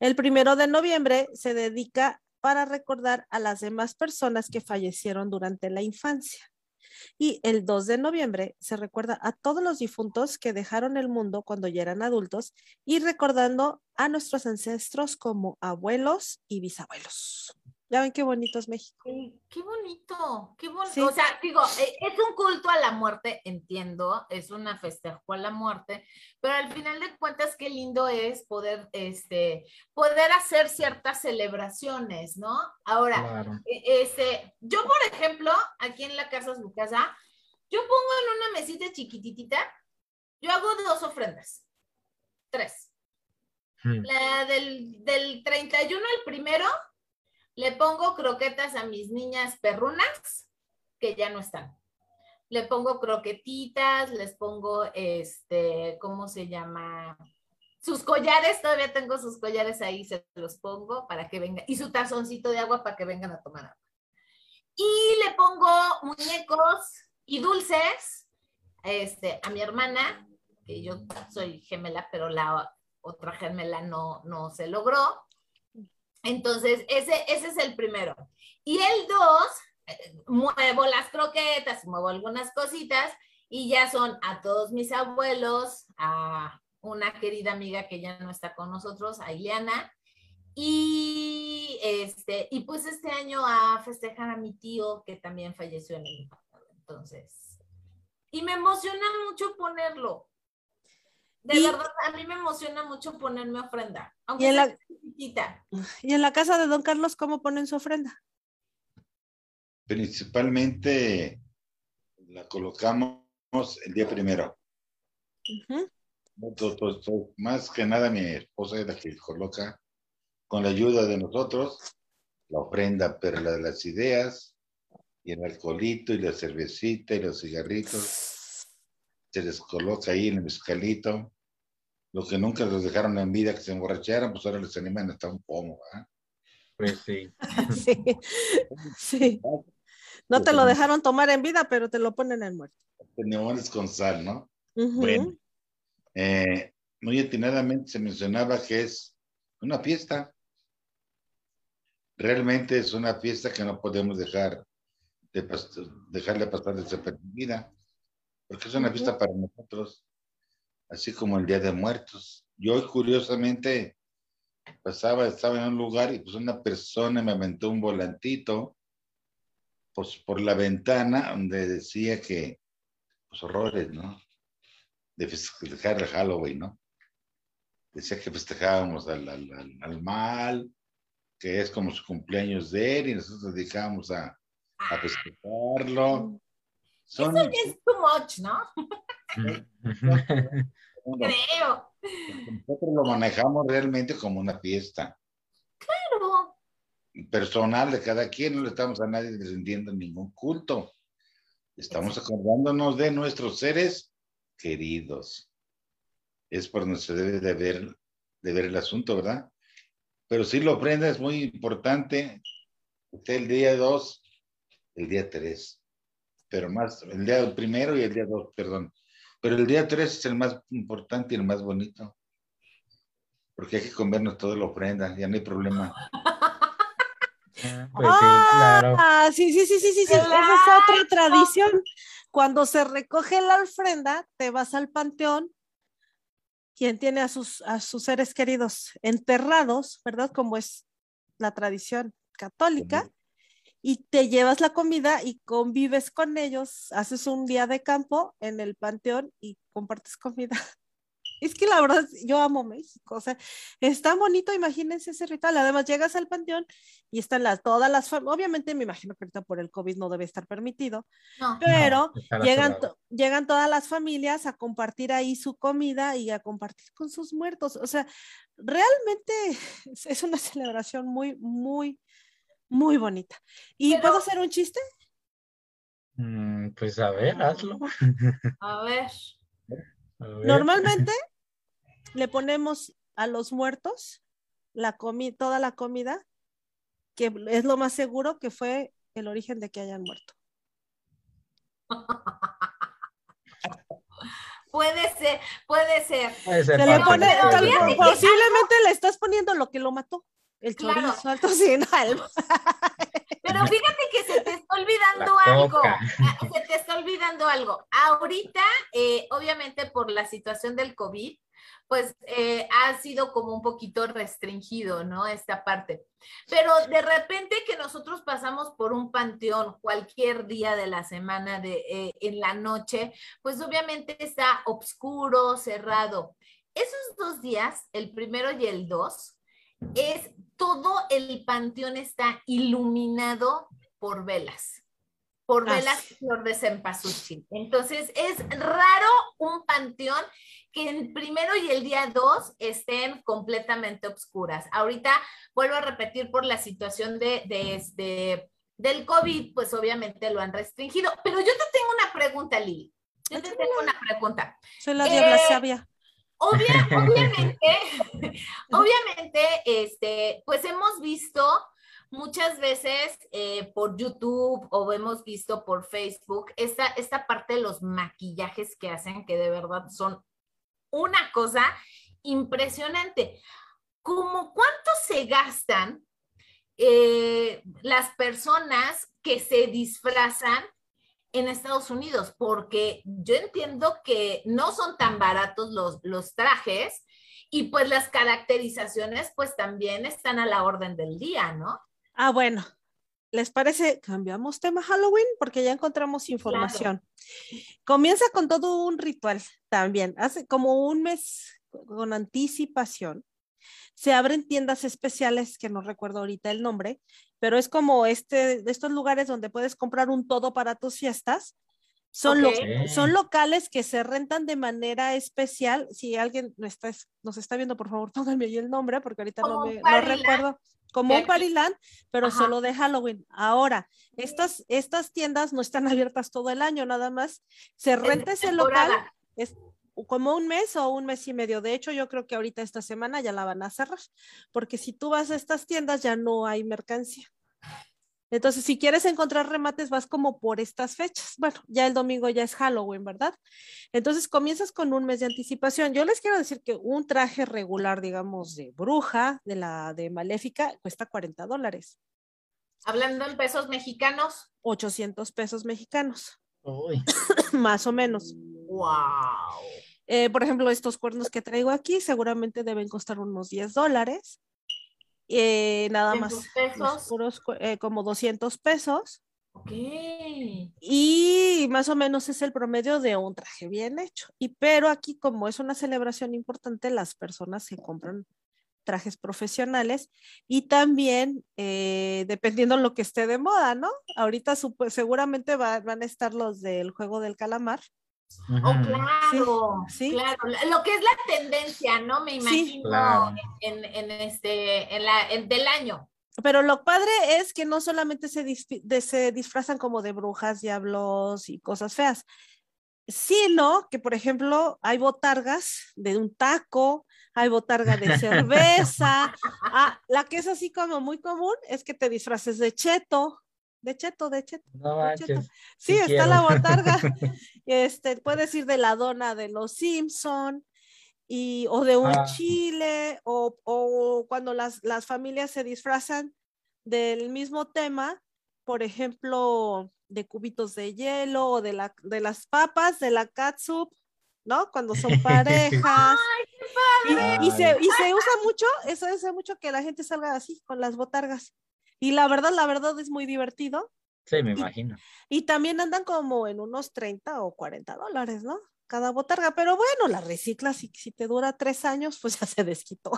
El primero de noviembre se dedica para recordar a las demás personas que fallecieron durante la infancia. Y el 2 de noviembre se recuerda a todos los difuntos que dejaron el mundo cuando ya eran adultos y recordando a nuestros ancestros como abuelos y bisabuelos. Ya ven qué bonito es México. Qué bonito, qué bonito. Sí. O sea, digo, eh, es un culto a la muerte, entiendo, es una festejo a la muerte, pero al final de cuentas, qué lindo es poder, este, poder hacer ciertas celebraciones, ¿no? Ahora, Claro. E- Este, yo, por ejemplo, aquí en la casa, su casa, yo pongo en una mesita chiquititita, yo hago dos ofrendas, tres. Mm. La del, del 31 al primero, le pongo croquetas a mis niñas perrunas, que ya no están. Le pongo croquetitas, les pongo, este, ¿cómo se llama? Sus collares, todavía tengo sus collares ahí, se los pongo para que vengan, y su tazoncito de agua para que vengan a tomar agua. Y le pongo muñecos y dulces, este, a mi hermana, que yo soy gemela, pero la otra gemela no, no se logró. Entonces, ese, ese es el primero. Y el dos, eh, muevo las croquetas, muevo algunas cositas y ya son a todos mis abuelos, a una querida amiga que ya no está con nosotros, a Ileana, y este, y pues este año a festejar a mi tío que también falleció en el. Entonces, y me emociona mucho ponerlo. De Y- verdad, a mí me emociona mucho ponerme ofrenda, aunque en sea la- chiquitita. Y en la casa de Don Carlos, ¿cómo ponen su ofrenda? Principalmente la colocamos el día primero. Pues, más que nada mi esposa es la que coloca con la ayuda de nosotros la ofrenda, pero la de las ideas y el alcoholito y la cervecita y los cigarritos se les coloca ahí en el mezcalito. Lo que nunca los dejaron en vida que se emborracharan, pues ahora les animan hasta un pomo. ¿ah? Pues sí. Sí, sí. No te lo dejaron tomar en vida, pero te lo ponen en muerto. Limones con sal, ¿no? Ujú. Bueno. Eh, muy atinadamente se mencionaba que es una fiesta. Realmente es una fiesta que no podemos dejar de pas- dejarle pasar desapercibida, porque es una Ujú. fiesta para nosotros, así como el Día de Muertos. Yo curiosamente pasaba, estaba en un lugar y pues una persona me aventó un volantito pues, por la ventana donde decía que, pues horrores, ¿no? De festejar el Halloween, ¿no? Decía que festejábamos al, al, al- al mal, que es como su cumpleaños de él y nosotros nos dedicábamos a, a festejarlo. Son, Es too much, ¿no? Creo. Nosotros lo manejamos realmente como una fiesta Claro. personal de cada quien, no le estamos a nadie rindiendo ningún culto. Estamos acordándonos de nuestros seres queridos. Es por donde se debe de ver, de ver el asunto, ¿verdad? Pero sí lo ofrenda es muy importante. Usted el día 2, el día 3, pero más, el día primero y el día 2, perdón. Pero el día 3 es el más importante y el más bonito. Porque hay que comernos toda la ofrenda, ya no hay problema. Ah, Pues sí, claro. Ah, sí, sí, sí, sí, sí, sí. Esa es otra tradición. Cuando se recoge la ofrenda, te vas al panteón. Quien tiene a sus, a sus seres queridos enterrados, ¿verdad? Como es la tradición católica. Y te llevas la comida y convives con ellos, haces un día de campo en el panteón y compartes comida. Es que la verdad, yo amo México, o sea, es tan bonito, imagínense ese ritual. Además, llegas al panteón y están las, todas las familias, obviamente me imagino que ahorita por el COVID no debe estar permitido, No. pero estará llegan, llegan todas las familias a compartir ahí su comida y a compartir con sus muertos. O sea, realmente es una celebración muy, muy, muy bonita. ¿Y Pero- puedo hacer un chiste? Mm, Pues a ver, hazlo. A ver. A ver. Normalmente le ponemos a los muertos la comi toda la comida, que es lo más seguro que fue el origen de que hayan muerto. Puede ser, puede ser. Puede le pone, tal- posiblemente le estás poniendo lo que lo mató, el Claro. chorizo, el tocino, el- Pero fíjate que se te está olvidando algo. Ah, Se te está olvidando algo. Ahorita, eh, obviamente por la situación del COVID, pues eh, ha sido como un poquito restringido, ¿no? Esta parte. Pero de repente que nosotros pasamos por un panteón cualquier día de la semana, de, eh, en la noche, pues obviamente está oscuro, cerrado. Esos dos días, el primero y el dos, es todo el panteón está iluminado por velas, por Ah, velas flor de cempasúchil. Entonces es raro un panteón que en primero y el día dos estén completamente obscuras. Ahorita vuelvo a repetir por la situación de, de este del COVID, pues obviamente lo han restringido. Pero yo te tengo una pregunta, Lili. Yo te tengo una pregunta. soy la diabla Eh, sabia. Obvia- obviamente, obviamente, este, pues hemos visto muchas veces eh, por YouTube o hemos visto por Facebook esta, esta parte de los maquillajes que hacen, que de verdad son una cosa impresionante. ¿Cómo cuánto se gastan eh, las personas que se disfrazan en Estados Unidos, porque yo entiendo que no son tan baratos los, los trajes y pues las caracterizaciones pues también están a la orden del día, ¿no? Ah, bueno. ¿Les parece? Cambiamos tema Halloween porque ya encontramos información. Comienza con todo un ritual también. Hace como un mes con anticipación. Se abren tiendas especiales que no recuerdo ahorita el nombre, pero es como este estos lugares donde puedes comprar un todo para tus fiestas. Son, lo- son locales que se rentan de manera especial. Si alguien nos está, nos está viendo, por favor, pónganme ahí el nombre porque ahorita no, Como me, no recuerdo. Como un. Pariland, pero Ajá. solo de Halloween. Ahora, estas, estas tiendas no están abiertas todo el año, nada más. Se renta ese local es como un mes o un mes y medio. De hecho, yo creo que ahorita esta semana ya la van a cerrar, porque si tú vas a estas tiendas ya no hay mercancía. Entonces, si quieres encontrar remates, vas como por estas fechas. Bueno, ya el domingo ya es Halloween, ¿verdad? Entonces, comienzas con un mes de anticipación. Yo les quiero decir que un traje regular, digamos, de bruja, de la de maléfica, cuesta 40 dólares, Hablando en pesos mexicanos, 800 pesos mexicanos, Uy, más o menos. wow. Eh, por ejemplo, estos cuernos que traigo aquí seguramente deben costar unos 10 dólares. Eh, nada ¿En más. pesos? puros eh, como 200 pesos. Ok. Y más o menos es el promedio de un traje bien hecho. Y pero aquí, como es una celebración importante, las personas se compran trajes profesionales y también eh, dependiendo lo que esté de moda, ¿no? Ahorita seguramente va- van a estar los del juego del calamar Oh, claro, Sí, sí. claro. Lo que es la tendencia, ¿no? Me Sí. imagino Claro. en, en este, en la, en- del año. Pero lo padre es que no solamente se, de- se disfrazan como de brujas, diablos y cosas feas, sino que, por ejemplo, hay botargas de un taco, hay botarga de cerveza. Ah, la que es así como muy común es que te disfraces de cheto, de cheto, de cheto. No de cheto. Sí, sí está la botarga. Este, puedes ir de la dona de los Simpson y, o de un Ah. chile, o, o cuando las, las familias se disfrazan del mismo tema, por ejemplo, de cubitos de hielo o de, la, de las papas, de la catsup, ¿no? Cuando son parejas. Y, y se, y se usa mucho, eso se usa mucho que la gente salga así, con las botargas. Y la verdad, la verdad es muy divertido. Sí, me imagino. Y también andan como en unos 30 o 40 dólares, ¿no? Cada botarga, pero bueno, la reciclas y si te dura tres años, pues ya se desquitó,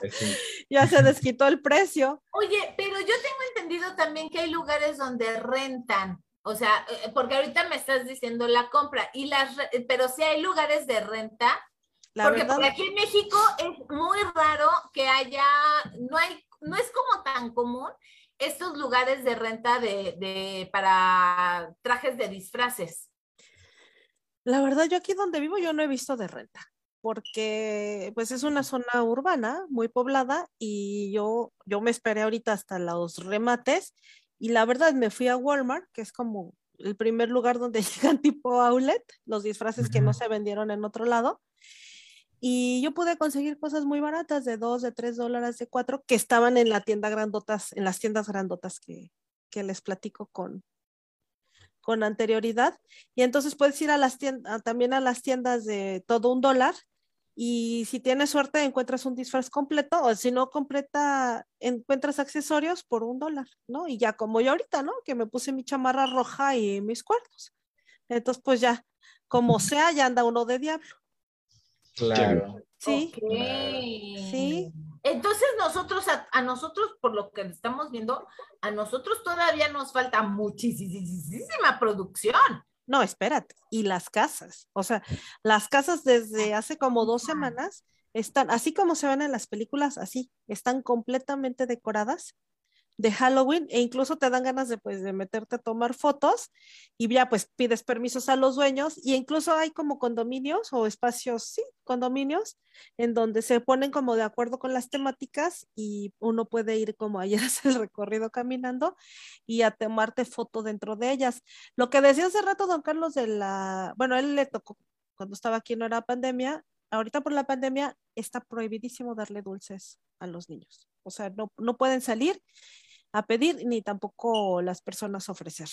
Pues sí. ya se desquitó el precio. Oye, pero yo tengo entendido también que hay lugares donde rentan. O sea, eh, porque ahorita me estás diciendo la compra, y las, re- pero sí hay lugares de renta, La porque verdad, por aquí en México es muy raro que haya, no hay, no es como tan común estos lugares de renta de, de para trajes de disfraces. la verdad, yo aquí donde vivo yo no he visto de renta, porque pues es una zona urbana muy poblada y yo, yo me esperé ahorita hasta los remates y la verdad me fui a Walmart, que es como el primer lugar donde llegan tipo outlet, los disfraces que no se vendieron en otro lado. Y yo pude conseguir cosas muy baratas de dos, de tres dólares, de cuatro, que estaban en la tienda grandotas, en las tiendas grandotas que, que les platico con, con anterioridad. Y entonces puedes ir a las tiendas, también a las tiendas de todo un dólar. Y si tienes suerte, encuentras un disfraz completo, o si no completa, encuentras accesorios por un dólar, ¿no? Y ya como yo ahorita, ¿no? Que me puse mi chamarra roja y mis cuernos. Entonces, pues ya, como sea, ya anda uno de diablo. Claro. Sí. Sí. Entonces nosotros, a, a nosotros, por lo que estamos viendo, a nosotros todavía nos falta muchísima producción. no, espérate. Y las casas, o sea, las casas desde hace como dos semanas están, así como se ven en las películas, así, están completamente decoradas de Halloween e incluso te dan ganas de, pues, de meterte a tomar fotos y ya pues pides permisos a los dueños y incluso hay como condominios o espacios, sí, condominios en donde se ponen como de acuerdo con las temáticas y uno puede ir como ayer hacer el recorrido caminando y a tomarte foto dentro de ellas. Lo que decía hace rato don Carlos de la, bueno, él le tocó cuando estaba aquí no era pandemia, ahorita por la pandemia está prohibidísimo darle dulces a los niños. O sea, no, no pueden salir a pedir ni tampoco las personas ofrecer.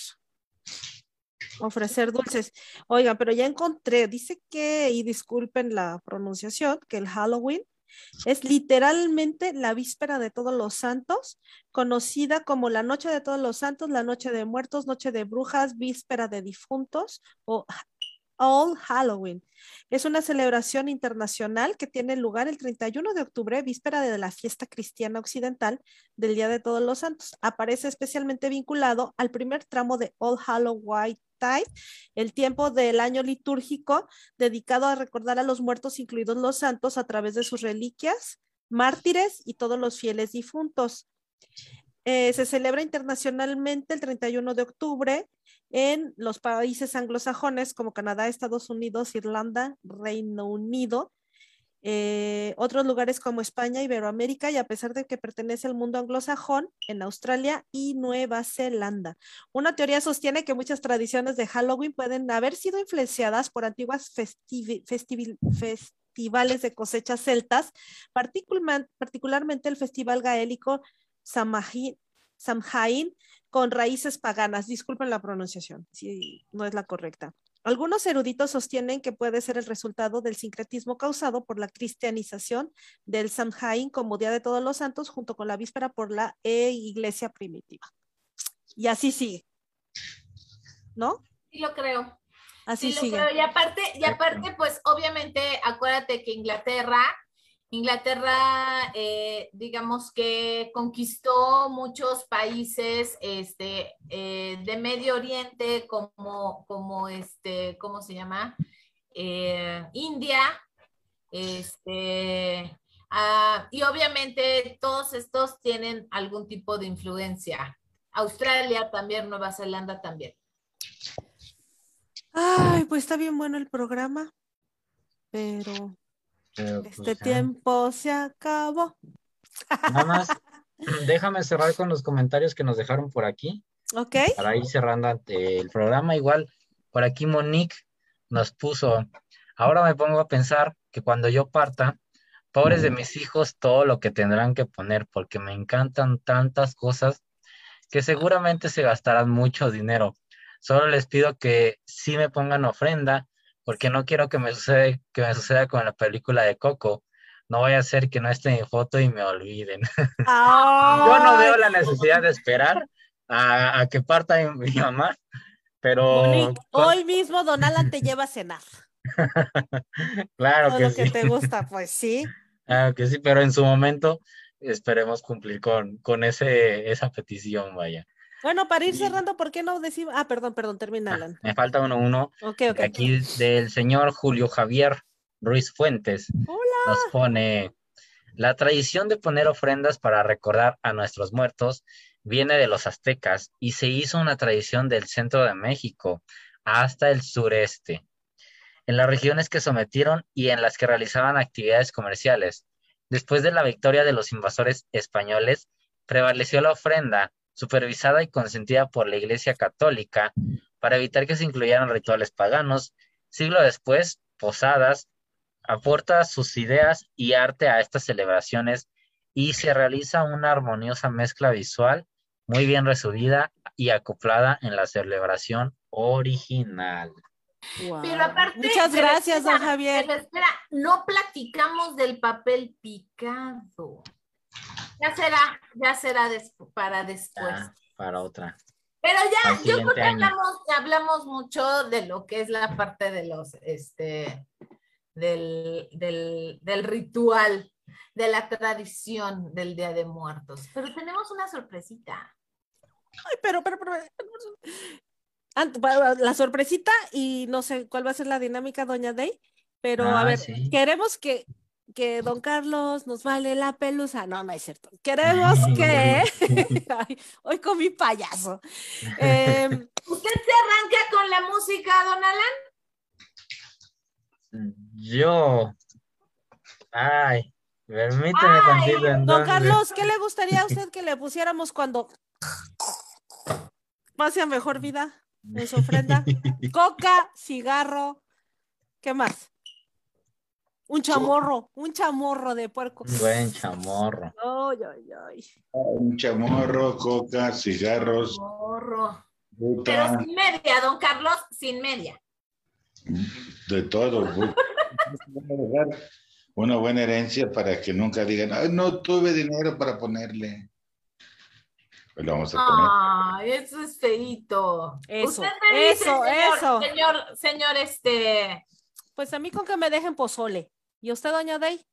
Ofrecer dulces. Oigan, pero ya encontré, dice que, y disculpen la pronunciación, que el Halloween es literalmente la víspera de todos los santos, conocida como la noche de todos los santos, la noche de muertos, noche de brujas, víspera de difuntos o All Halloween. Es una celebración internacional que tiene lugar el 31 de octubre, víspera de la fiesta cristiana occidental del Día de Todos los Santos. Aparece especialmente vinculado al primer tramo de All Halloween el tiempo del año litúrgico dedicado a recordar a los muertos, incluidos los santos, a través de sus reliquias, mártires y todos los fieles difuntos. Eh, se celebra internacionalmente el 31 de octubre en los países anglosajones como Canadá, Estados Unidos, Irlanda, Reino Unido, eh, otros lugares como España, Iberoamérica y a pesar de que pertenece al mundo anglosajón, en Australia y Nueva Zelanda. Una teoría sostiene que muchas tradiciones de Halloween pueden haber sido influenciadas por antiguas festivales de cosechas celtas, particular particularmente el festival gaélico Samhain con raíces paganas. Disculpen la pronunciación, si no es la correcta. Algunos eruditos sostienen que puede ser el resultado del sincretismo causado por la cristianización del Samhain como Día de Todos los Santos junto con la víspera por la e iglesia primitiva. Y así sigue. ¿No? Sí lo creo. Así sí lo sigue. creo. Y aparte, y aparte, pues obviamente, acuérdate que Inglaterra Inglaterra, eh, digamos que conquistó muchos países este, eh, de Medio Oriente, como, como este, ¿cómo se llama? Eh, India, este, ah, y obviamente todos estos tienen algún tipo de influencia. Australia también, Nueva Zelanda también. Ay, pues está bien bueno el programa, pero Pero, pues, este ya. tiempo se acabó. Nada más, déjame cerrar con los comentarios que nos dejaron por aquí. ¿Ok? para ir cerrando ante el programa. Igual, por aquí Monique nos puso, ahora me pongo a pensar que cuando yo parta, pobres de mis hijos, todo lo que tendrán que poner, porque me encantan tantas cosas que seguramente se gastarán mucho dinero. Solo les pido que sí me pongan ofrenda, porque no quiero que me suceda, que me suceda con la película de Coco. No vaya a ser que no esté en foto y me olviden. Yo no veo la necesidad de esperar a, a que parta mi, mi mamá, pero hoy mismo Don Alan te lleva a cenar. claro Todo que lo que te gusta, pues sí. claro que sí, pero en su momento esperemos cumplir con, con ese, esa petición, vaya. Bueno, para ir cerrando, ¿por qué no decimos? Ah, perdón, perdón, termina, Ah, Alan. me falta uno, uno, Ok, ok. de aquí del señor Julio Javier Ruiz Fuentes. Hola. Nos pone, la tradición de poner ofrendas para recordar a nuestros muertos viene de los aztecas y se hizo una tradición del centro de México hasta el sureste, en las regiones que sometieron y en las que realizaban actividades comerciales. Después de la victoria de los invasores españoles, prevaleció la ofrenda, supervisada y consentida por la Iglesia Católica, para evitar que se incluyeran rituales paganos. Siglo después, Posadas aporta sus ideas y arte a estas celebraciones y se realiza una armoniosa mezcla visual muy bien resumida y acoplada en la celebración original. Guau. Pero aparte. Muchas pero gracias, don Javier. pero espera, no platicamos del papel picado. Ya será, ya será para después. Ah, para otra. Pero ya, yo creo que hablamos, hablamos mucho de lo que es la parte de los, este, del, del, del ritual, de la tradición del Día de Muertos. Pero tenemos una sorpresita. Ay, pero, pero, pero. Pa- La sorpresita y no sé cuál va a ser la dinámica, doña Day, pero a Ah, ver, sí. queremos que, que don Carlos nos vale la pelusa. No, no es cierto. Queremos que. Ay, hoy comí payaso. Em, ¿Usted se arranca con la música, don Alan? Yo. Ay, permíteme Ay, tantito don. Carlos, ¿qué le gustaría a usted que le pusiéramos cuando pase a mejor vida en su ofrenda? Coca, cigarro, ¿qué más? Un chamorro, un chamorro de puerco. Un buen chamorro. Ay, ay, ay. Un chamorro, coca, cigarros, Morro. Pero sin media, don Carlos, sin media. de todo. Una buena herencia para que nunca digan, Ay, no tuve dinero para ponerle. Pues lo vamos a poner. Ay, eso es feito. Eso, Usted me dice, eso, señor, eso. Señor, señor, este, Pues a mí con que me dejen pozole. ¿Y usted, doña Day?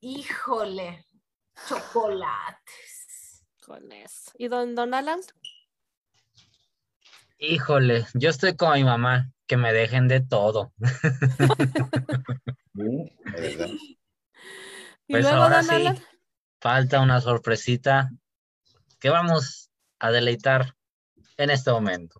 híjole, chocolates. Con eso. ¿Y don, don Alan? Híjole, yo estoy con mi mamá, que me dejen de todo. Sí, la verdad. ¿Y Pues luego, ahora don sí, Alan? falta una sorpresita que vamos a deleitar en este momento.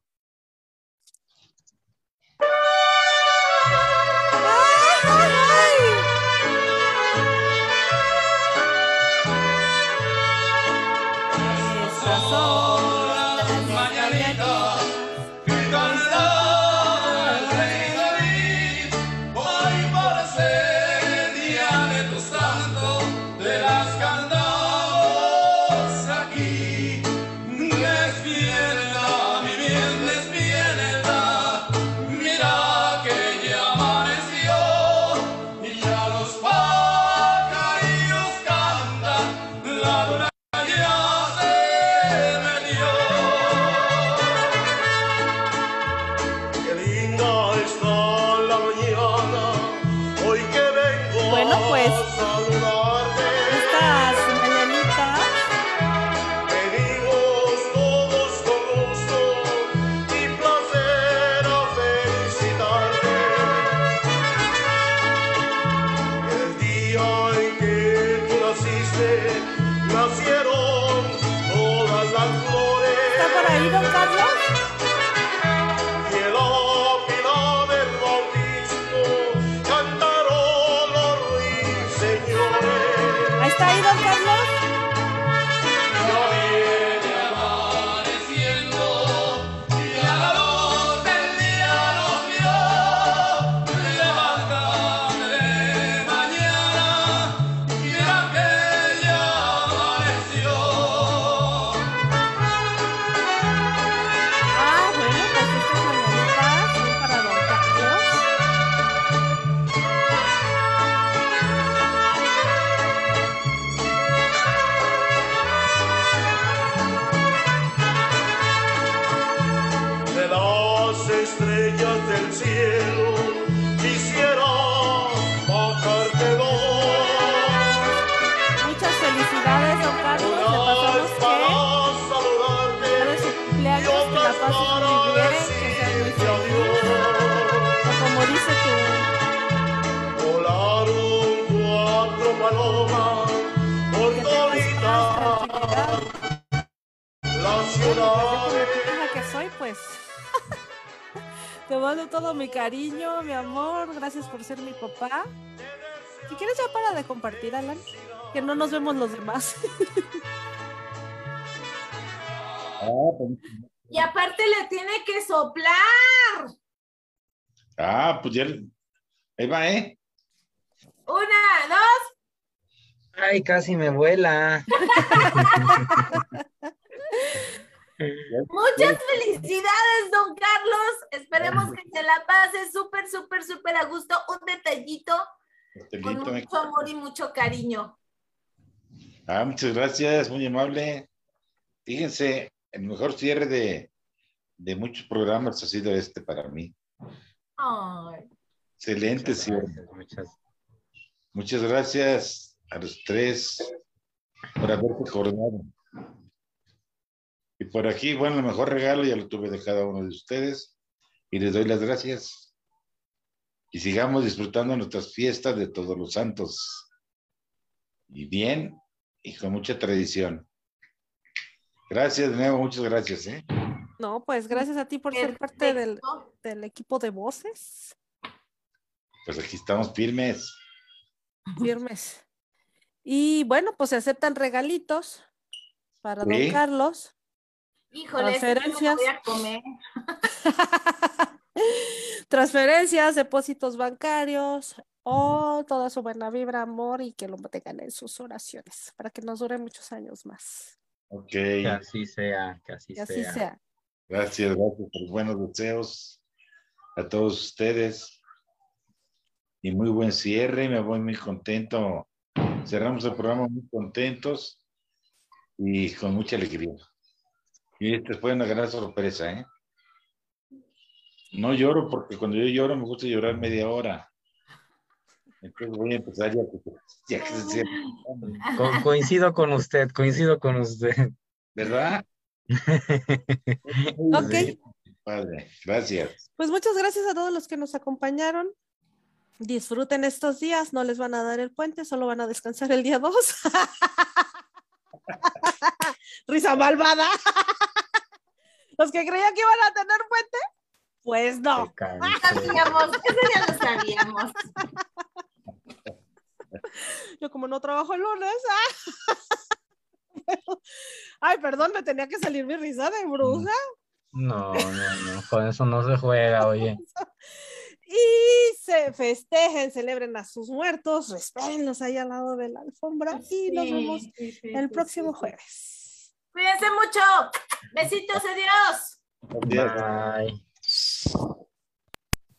Mando todo mi cariño, mi amor. Gracias por ser mi papá. Si quieres ya para de compartir, Alan, que no nos vemos los demás. Ah, pues, Y aparte le tiene que soplar. ah, pues ya. Ahí va, ¿eh? Una, dos. Ay, casi me vuela. Muchas felicidades, don Carlos. Esperemos que se la pase súper, súper, súper a gusto. Un detallito con mucho amor y mucho cariño. Ah, muchas gracias, muy amable. Fíjense, el mejor cierre de, de muchos programas ha sido este para mí. Ay, Excelente Muchas cierre. gracias, muchas. Muchas gracias a los tres por haberse coordinado. Y por aquí, bueno, el mejor regalo ya lo tuve de cada uno de ustedes y les doy las gracias. Y sigamos disfrutando nuestras fiestas de todos los santos. Y bien, y con mucha tradición. Gracias de nuevo, muchas gracias. ¿eh? No, pues gracias a ti por ser parte del, del equipo de voces Pues aquí estamos firmes. firmes. Y bueno, pues se aceptan regalitos para don. Carlos. Híjole, Transferencias. voy a comer. Transferencias, depósitos bancarios o toda su buena vibra, amor y que lo tengan en sus oraciones para que nos dure muchos años más. Ok. Que así sea, que así sea. sea. Gracias, gracias por los buenos deseos a todos ustedes. Y muy buen cierre, me voy muy contento. Cerramos el programa muy contentos y con mucha alegría. Y esta fue una gran sorpresa, ¿eh? No lloro porque cuando yo lloro me gusta llorar media hora. Entonces voy a empezar ya que, ya que se cierre. Co- coincido con usted, coincido con usted. ¿Verdad? Ok. Padre, gracias. Pues muchas gracias a todos los que nos acompañaron. Disfruten estos días, no les van a dar el puente, solo van a descansar el día 2. Risa malvada. Los que creían que iban a tener puente, pues no. Sabíamos, eso ya lo sabíamos. Yo como no trabajo el lunes. ah. Ay, perdón, me tenía que salir mi risa de bruja. No, no, no, con eso no se juega, oye. Y se festejen, celebren a sus muertos, respérenlos ahí al lado de la alfombra y nos vemos sí, sí, el sí, próximo sí. jueves. Cuídense mucho. Besitos, adiós. Gracias. Bye.